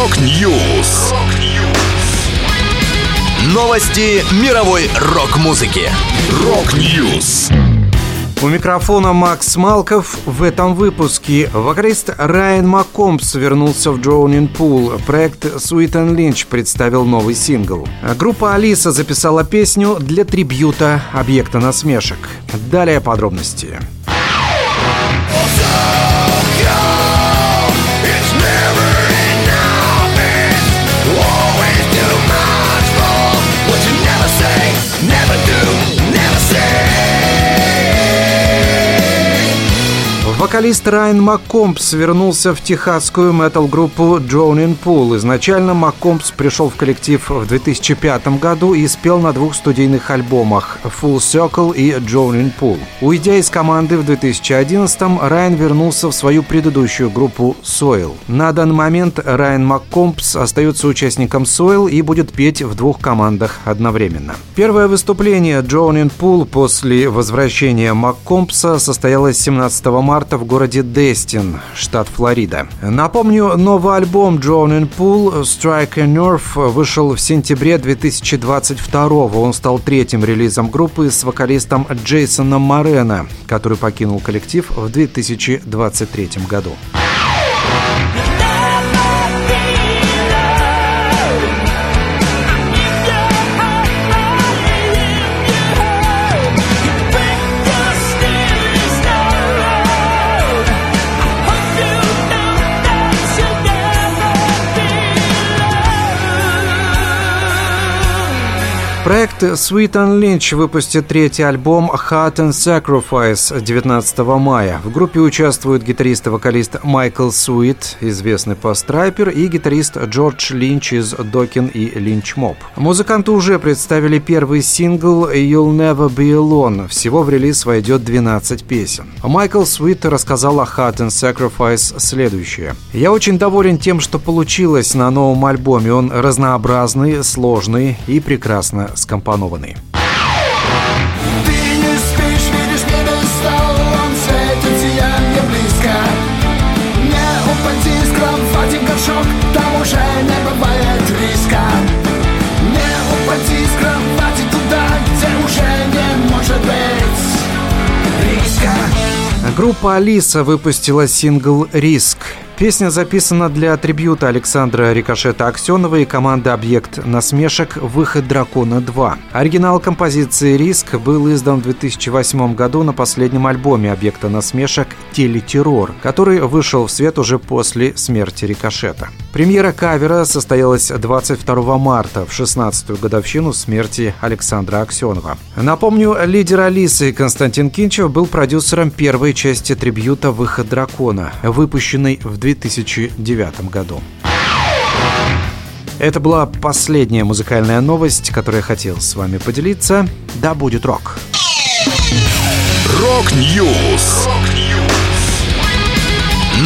Rock News. Новости мировой рок-музыки. Rock News. У микрофона Макс Малков. В этом выпуске вокалист Райан Маккомбс вернулся в Drowning Pool. Проект Sweet and Lynch представил новый сингл. Группа Алиса записала песню для трибьюта объекта насмешек. Далее подробности. Вокалист Райан Маккомпс вернулся в техасскую метал-группу Drowning Pool. Изначально Маккомпс пришел в коллектив в 2005 году и спел на двух студийных альбомах Full Circle и Drowning Pool. Уйдя из команды в 2011 Райан вернулся в свою предыдущую группу Soil. На данный момент Райан Маккомпс остается участником Soil и будет петь в двух командах одновременно. Первое выступление Drowning Pool после возвращения Маккомпса состоялось 17 марта в городе Дестин, штат Флорида. Напомню, новый альбом Drowning Pool Strike a Nerve вышел в сентябре 2022 Он стал третьим релизом группы с вокалистом Джейсоном Морено, который покинул коллектив в 2023 году. Проект And Lynch выпустит третий альбом Heart and Sacrifice 19 мая. В группе участвуют гитарист и вокалист Майкл Суит, известный пострайпер, и гитарист Джордж Линч из Докин и Линч Моб. Музыканты уже представили первый сингл You'll Never Be Alone. Всего в релиз войдет 12 песен. Майкл Суит рассказал о Heart and Sacrifice следующее. «Я очень доволен тем, что получилось на новом альбоме. Он разнообразный, сложный и прекрасно скомпонованы. там уже не бывает риска. Не упади с кровати туда, где уже не может быть риска. Группа Алиса выпустила сингл «Риск». Песня записана для трибюта Александра Рикошета Аксенова и команды «Объект насмешек. Выход дракона 2». Оригинал композиции «Риск» был издан в 2008 году на последнем альбоме «Объекта насмешек. Телетеррор», который вышел в свет уже после смерти Рикошета. Премьера кавера состоялась 22 марта, в 16-ю годовщину смерти Александра Аксенова. Напомню, лидер Алисы Константин Кинчев был продюсером первой части трибюта «Выход дракона», выпущенной в 2009 году. Это была последняя музыкальная новость, которую я хотел с вами поделиться. Да будет рок! Rock News!